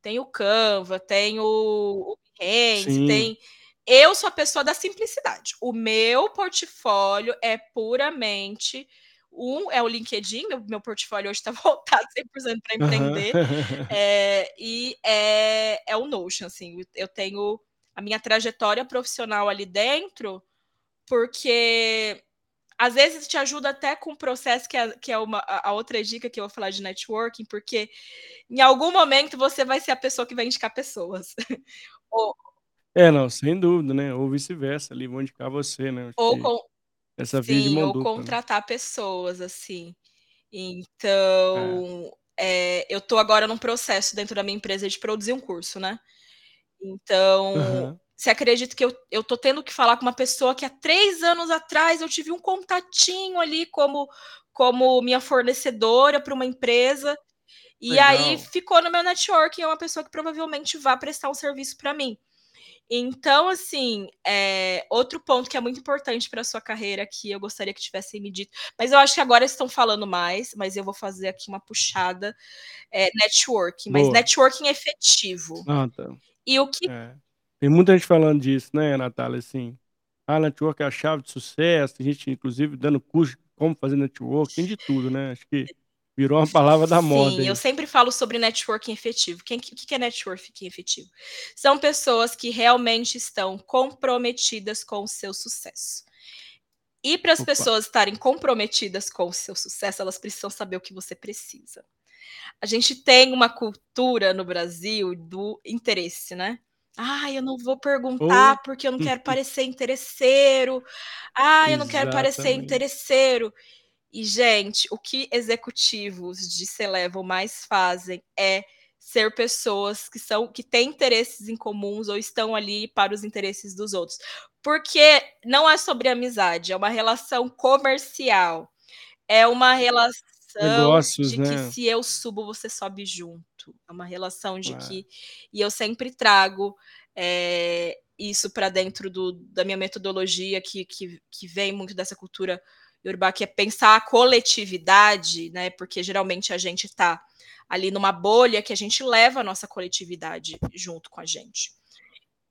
tem o Canva, tem o, o Behance, tem. Eu sou a pessoa da simplicidade. O meu portfólio é puramente. Um é o LinkedIn, meu, meu portfólio hoje está voltado 100% para empreender. Uhum. É, e é, é o Notion, assim. Eu tenho a minha trajetória profissional ali dentro, porque às vezes te ajuda até com o processo, que é, que é uma, a outra dica que eu vou falar de networking, porque em algum momento você vai ser a pessoa que vai indicar pessoas. Ou, é, não, sem dúvida, né? Ou vice-versa, ali vão indicar você, né? ou com, essa sim, ou dupla, né? contratar né? pessoas, assim. Então, é. É, eu estou agora num processo dentro da minha empresa de produzir um curso, né? Então, uhum. Você acredita que eu, eu tô tendo que falar com uma pessoa que há três anos atrás eu tive um contatinho ali como, como minha fornecedora para uma empresa. E Legal. aí ficou no meu network, é uma pessoa que provavelmente vai prestar um serviço para mim. Então, assim, é, outro ponto que é muito importante para a sua carreira, que eu gostaria que tivessem me dito, mas eu acho que agora estão falando mais, mas eu vou fazer aqui uma puxada, é networking, mas networking efetivo. Ah, tá. E o que, é. Tem muita gente falando disso, né, Natália? Assim, a network é a chave de sucesso. Tem gente, inclusive, dando curso de como fazer network. Tem de tudo, né? Acho que virou uma palavra da moda. Sim, eu sempre falo sobre networking efetivo. Quem, o que é networking efetivo? São pessoas que realmente estão comprometidas com o seu sucesso. E para as pessoas estarem comprometidas com o seu sucesso, elas precisam saber o que você precisa. A gente tem uma cultura no Brasil do interesse, né? Ah, eu não vou perguntar oh. porque eu não quero parecer interesseiro. Ah, eu não quero parecer interesseiro. E, gente, o que executivos de C-Level mais fazem é ser pessoas que são que têm interesses em comuns ou estão ali para os interesses dos outros. Porque não é sobre amizade, é uma relação comercial. É uma relação Negócios, de né? que se eu subo, você sobe junto. É uma relação de que e eu sempre trago é, isso para dentro do, da minha metodologia que, que, que vem muito dessa cultura Yorubá, que é pensar a coletividade, né? Porque geralmente a gente está ali numa bolha que a gente leva a nossa coletividade junto com a gente.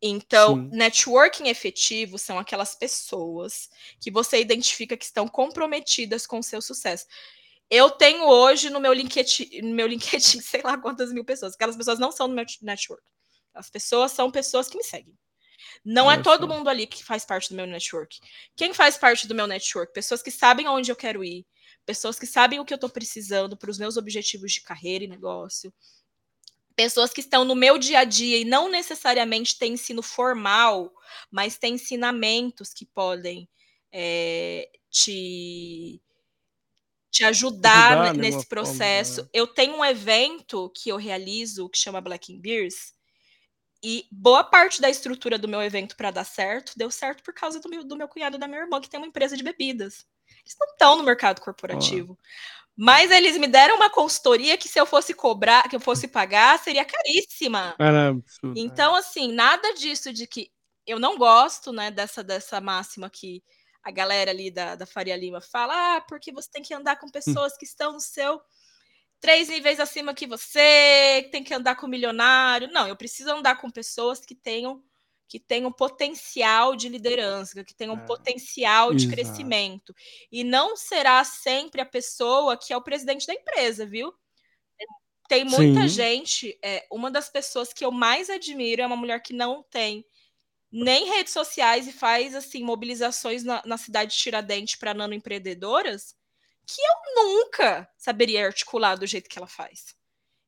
Então, Sim. networking efetivo são aquelas pessoas que você identifica que estão comprometidas com o seu sucesso. Eu tenho hoje no meu LinkedIn, no meu LinkedIn, sei lá quantas mil pessoas. Aquelas pessoas não são no meu network. As pessoas são pessoas que me seguem. Não é Olha é todo só. mundo ali que faz parte do meu network. Quem faz parte do meu network? Pessoas que sabem aonde eu quero ir, pessoas que sabem o que eu estou precisando para os meus objetivos de carreira e negócio, pessoas que estão no meu dia a dia e não necessariamente têm ensino formal, mas têm ensinamentos que podem é, te te ajudar, ajudar nesse processo. Forma, né? Eu tenho um evento que eu realizo que chama Black Beers, e boa parte da estrutura do meu evento para dar certo deu certo por causa do meu, do meu cunhado e da minha irmã, que tem uma empresa de bebidas. Eles não estão no mercado corporativo. Oh. Mas eles me deram uma consultoria que se eu fosse cobrar, que eu fosse pagar, seria caríssima. Caramba, é. então, assim, nada disso de que eu não gosto, né, dessa, dessa máxima que a galera ali da, da Faria Lima fala, ah, porque você tem que andar com hum. pessoas que estão no seu três níveis acima que você, tem que andar com milionário. Não, eu preciso andar com pessoas que tenham que tenham potencial de liderança, que tenham é, potencial de exato. crescimento. E não será sempre a pessoa que é o presidente da empresa, viu? Tem muita Sim. gente. É, uma das pessoas que eu mais admiro é uma mulher que não tem nem redes sociais e faz assim mobilizações na, na cidade de Tiradentes para nanoempreendedoras que eu nunca saberia articular do jeito que ela faz.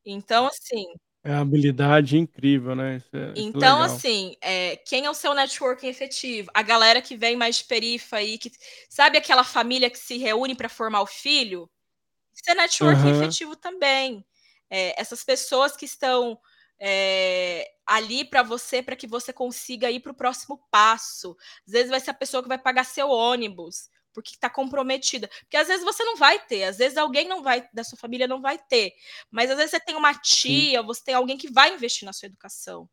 Então, assim. É uma habilidade incrível, né? Isso é, então, assim, é, quem é o seu networking efetivo? A galera que vem mais de perifa aí, que sabe aquela família que se reúne para formar o filho? Isso é networking uhum. efetivo também. É, essas pessoas que estão é, ali para você, para que você consiga ir para o próximo passo. Às vezes vai ser a pessoa que vai pagar seu ônibus porque está comprometida. Porque às vezes você não vai ter, às vezes alguém não vai da sua família não vai ter, mas às vezes você tem uma tia, Sim. você tem alguém que vai investir na sua educação.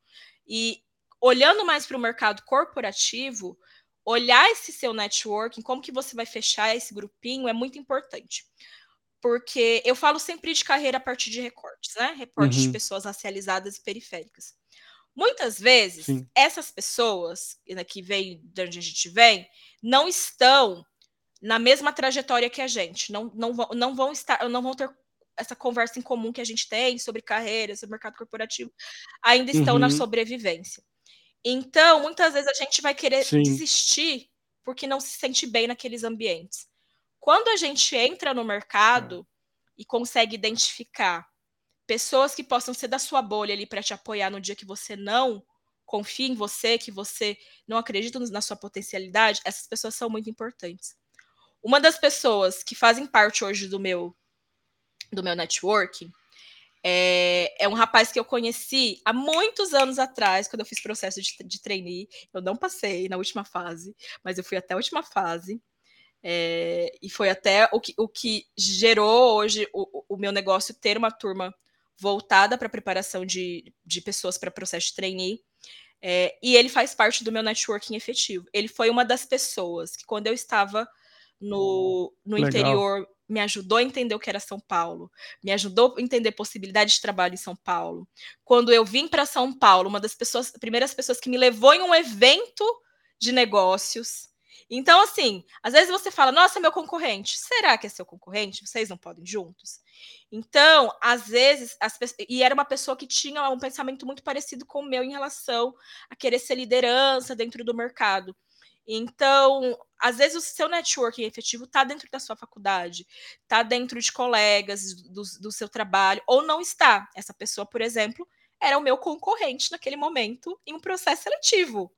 E olhando mais para o mercado corporativo, olhar esse seu networking, como que você vai fechar esse grupinho é muito importante. Porque eu falo sempre de carreira a partir de recortes, né? Recortes uhum. de pessoas racializadas e periféricas. Muitas vezes, Sim. essas pessoas que vêm de onde a gente vem não estão na mesma trajetória que a gente, não, não, vão, não vão estar, não vão ter essa conversa em comum que a gente tem sobre carreira, sobre mercado corporativo, ainda estão uhum. na sobrevivência. Então, muitas vezes a gente vai querer Sim. desistir porque não se sente bem naqueles ambientes. Quando a gente entra no mercado é. e consegue identificar pessoas que possam ser da sua bolha ali para te apoiar no dia que você não confia em você, que você não acredita na sua potencialidade, essas pessoas são muito importantes. Uma das pessoas que fazem parte hoje do meu do meu network é, é, um rapaz que eu conheci há muitos anos atrás, quando eu fiz processo de, de trainee. Eu não passei na última fase, mas eu fui até a última fase. É, e foi até o que, o que gerou hoje o, o meu negócio ter uma turma voltada para preparação de, de pessoas para processo de trainee. É, e ele faz parte do meu networking efetivo. Ele foi uma das pessoas que, quando eu estava no, no interior, me ajudou a entender o que era São Paulo, me ajudou a entender possibilidade de trabalho em São Paulo. Quando eu vim para São Paulo, uma das pessoas, primeiras pessoas que me levou em um evento de negócios. Então, assim, às vezes você fala, nossa, meu concorrente, será que é seu concorrente? Vocês não podem juntos? Então, às vezes, as e era uma pessoa que tinha um pensamento muito parecido com o meu em relação a querer ser liderança dentro do mercado. Então, às vezes o seu networking efetivo está dentro da sua faculdade, está dentro de colegas do, do seu trabalho, ou não está. Essa pessoa, por exemplo, era o meu concorrente naquele momento em um processo seletivo.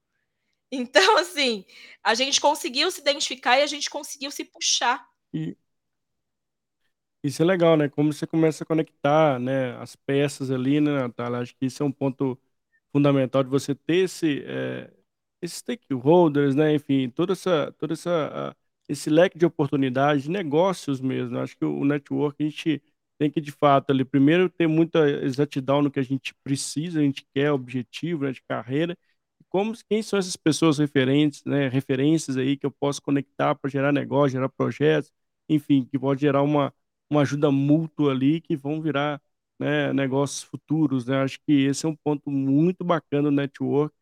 Então, assim, a gente conseguiu se identificar e a gente conseguiu se puxar. E, Isso é legal, né, como você começa a conectar, né, as peças ali, né, Natália, acho que isso é um ponto fundamental de você ter esse, eh, esses stakeholders, né, enfim, toda essa toda essa esse leque de oportunidades, de negócios mesmo, acho que o network a gente tem que de fato ali primeiro ter muita exatidão no que a gente precisa, a gente quer, objetivo, né, de carreira, como quem são essas pessoas referentes, né, referências aí que eu posso conectar para gerar negócio, gerar projetos, enfim, que pode gerar uma uma ajuda mútua ali que vão virar, né, negócios futuros, né, acho que esse é um ponto muito bacana do network,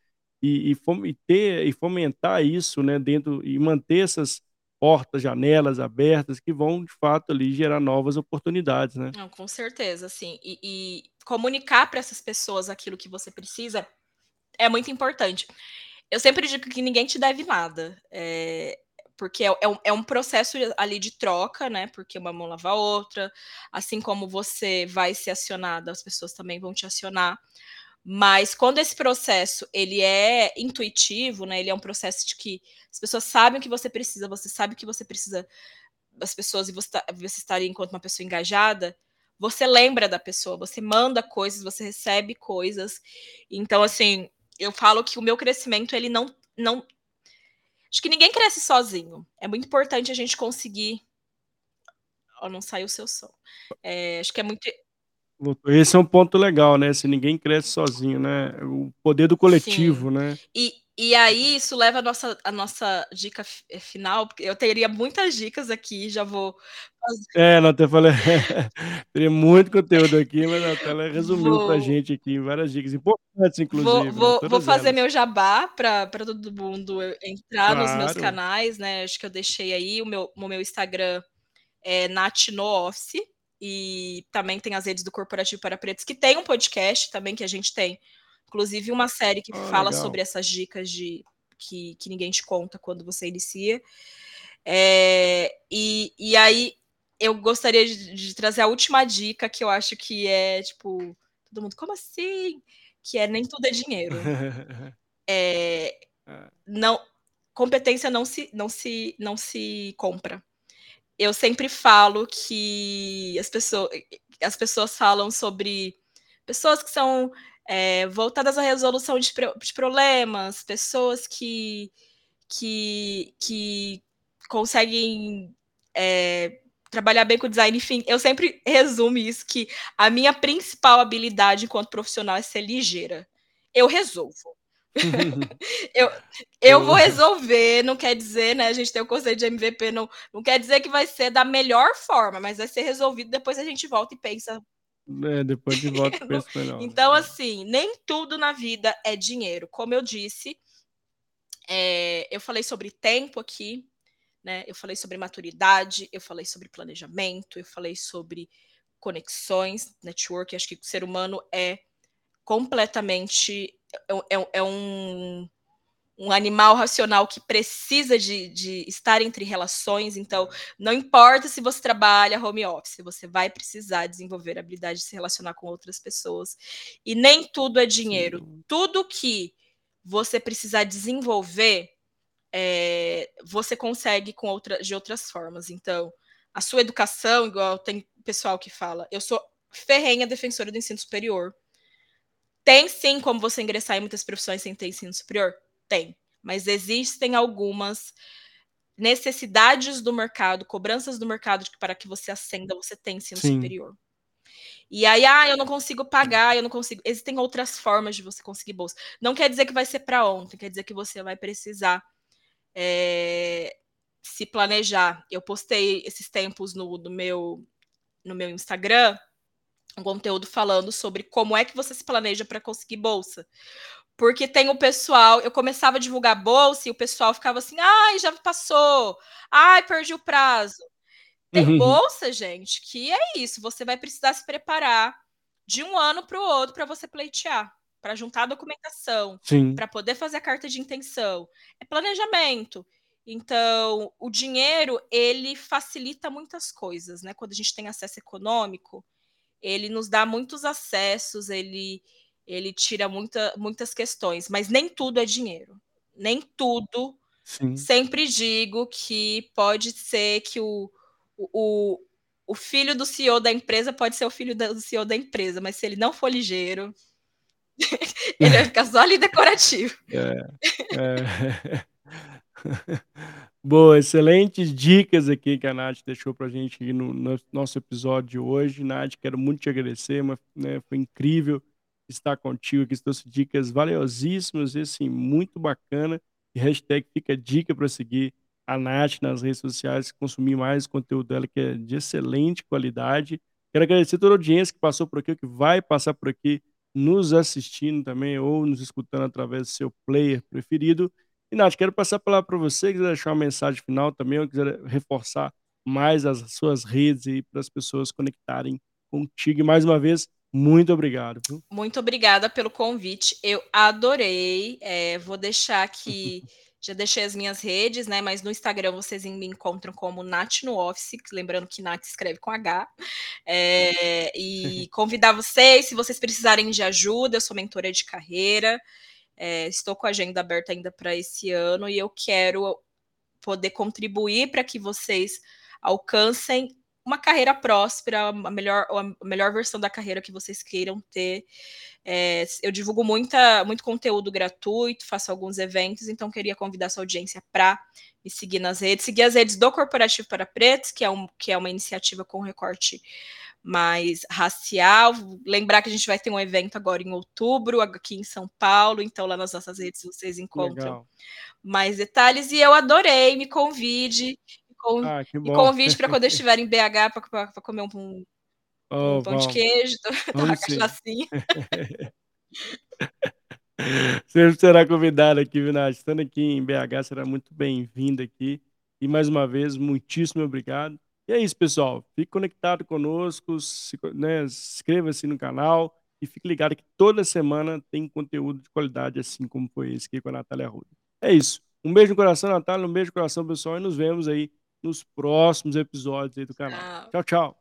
e e ter e fomentar isso, né, dentro e manter essas portas, janelas abertas que vão de fato ali gerar novas oportunidades, né. Não, com certeza, assim, e e comunicar para essas pessoas aquilo que você precisa, é muito importante. Eu sempre digo que ninguém te deve nada, eh, porque é um é um processo ali de troca, né, porque uma mão lava a outra, assim como você vai ser acionada, as pessoas também vão te acionar. Mas quando esse processo ele é intuitivo, né, ele é um processo de que as pessoas sabem o que você precisa, você sabe o que você precisa das pessoas e você tá você estaria enquanto uma pessoa engajada, você lembra da pessoa, você manda coisas, você recebe coisas. Então, assim, eu falo que o meu crescimento ele não não acho que ninguém cresce sozinho, é muito importante a gente conseguir Ó, não saiu o seu som. Eh, acho que é muito esse é um ponto legal, né, se ninguém cresce sozinho, né, o poder do Sim. coletivo, né. E e aí isso leva a nossa a nossa dica fi final, porque eu teria muitas dicas aqui, já vou fazer É, não, até falei teria muito conteúdo aqui, mas a Natália resumiu pra Vou gente aqui várias dicas importantes Vou inclusive, né, vou vou todas fazer elas. meu jabá pra todo mundo entrar nos meus Claro. canais, né, acho que eu deixei aí o meu o meu Instagram é Nath no Office, e também tem as redes do Corporativo para Pretos, que tem um podcast também que a gente tem, inclusive uma série que Ah, fala sobre legal. essas dicas de que que ninguém te conta quando você inicia. Eh, e e aí eu gostaria de de trazer a última dica que eu acho que é, tipo, todo mundo: "Como assim?", que é nem tudo é dinheiro. É. não competência não se não se não se compra. Eu sempre falo que as pesso as pessoas falam sobre pessoas que são, eh, voltadas à resolução de de problemas, pessoas que que que conseguem, eh, trabalhar bem com design, enfim, eu sempre resumo isso, que a minha principal habilidade enquanto profissional é ser ligeira. Eu resolvo. Eu eu vou resolver, não quer dizer, né, a gente tem o conceito de MVP, não não quer dizer que vai ser da melhor forma, mas vai ser resolvido, depois a gente volta e pensa É, depois de volta melhor, né, então, é. assim, nem tudo na vida é dinheiro, como eu disse eh, eu falei sobre tempo aqui, né, eu falei sobre maturidade, eu falei sobre planejamento, eu falei sobre conexões, network, acho que o ser humano é completamente é é é um um animal racional que precisa de de estar entre relações, então, É. não importa se você trabalha home office, você vai precisar desenvolver a habilidade de se relacionar com outras pessoas. E nem tudo é dinheiro, dúvida. tudo que você precisar desenvolver, eh, você consegue com outra de outras formas, então, a sua educação, igual tem pessoal que fala eu sou ferrenha defensora do ensino superior. Tem sim como você ingressar em muitas profissões sem ter ensino superior? Tem, mas existem algumas necessidades do mercado, cobranças do mercado de que para que você ascenda, você tem ensino Sim. superior. E aí: "Ah, eu não consigo pagar, eu não consigo", existem outras formas de você conseguir bolsa. Não quer dizer que vai ser pra ontem, quer dizer que você vai precisar, eh, se planejar. Eu postei esses tempos no no meu no meu Instagram, um conteúdo falando sobre como é que você se planeja pra conseguir bolsa. Porque tem o pessoal eu começava a divulgar bolsa e o pessoal ficava assim: "Ai, já passou. Ai, perdi o prazo". Tem bolsa, gente, que é isso, você vai precisar se preparar de um ano para o outro pra você pleitear, pra juntar a documentação, pra poder fazer a carta de intenção, é planejamento. Então, o dinheiro, ele facilita muitas coisas, né, quando a gente tem acesso econômico, ele nos dá muitos acessos, ele ele tira muita muitas questões, mas nem tudo é dinheiro, nem tudo Sim. sempre digo que pode ser que o o o filho do CEO da empresa pode ser o filho do CEO da empresa, mas se ele não for ligeiro, ele vai ficar só ali decorativo. É, é. Boa, excelentes dicas aqui que a Nath deixou pra gente no, no nosso episódio de hoje. Nath, quero muito te agradecer, mas, né, foi incrível estar contigo aqui, trouxe dicas valiosíssimas e assim, muito bacana. E hashtag fica dica para seguir a Nath nas redes sociais, consumir mais conteúdo dela, que é de excelente qualidade. Quero agradecer toda a audiência que passou por aqui, que vai passar por aqui, nos assistindo também, ou nos escutando através do seu player preferido. E, Nath, quero passar a palavra para você, quiser deixar uma mensagem final também, ou quiser reforçar mais as suas redes aí para as pessoas conectarem contigo. E mais uma vez, muito obrigado. Viu? Muito obrigada pelo convite. Eu adorei. É, vou deixar aqui. Já deixei as minhas redes, né? Mas no Instagram vocês me encontram como Nath no Office, lembrando que Nath escreve com H. É, e convidar vocês, se vocês precisarem de ajuda, eu sou mentora de carreira. É, estou com a agenda aberta ainda para esse ano e eu quero poder contribuir para que vocês alcancem uma carreira próspera, a melhor, a melhor versão da carreira que vocês queiram ter. É, eu divulgo muita, muito conteúdo gratuito, faço alguns eventos, então queria convidar sua audiência para me seguir nas redes, seguir as redes do Corporativo para Pretos, que é, um, que é uma iniciativa com recorte mais racial. Lembrar que a gente vai ter um evento agora em outubro, aqui em São Paulo, então lá nas nossas redes vocês encontram Legal. mais detalhes. E eu adorei, me convide. Com, ah, e convide para quando eu estiver em BH para comer um, um, oh, um pão de queijo, uma cachaçinha. Você será convidado aqui, Vinati. Estando aqui em BH, será muito bem-vindo aqui. E mais uma vez, muitíssimo obrigado. E é isso, pessoal. Fique conectado conosco, se, né, inscreva-se no canal e fique ligado que toda semana tem conteúdo de qualidade, assim como foi esse aqui com a Natália Arruda. É isso. Um beijo no coração, Natália, um beijo no coração, pessoal, e nos vemos aí nos próximos episódios aí do canal. Tchau, tchau. tchau.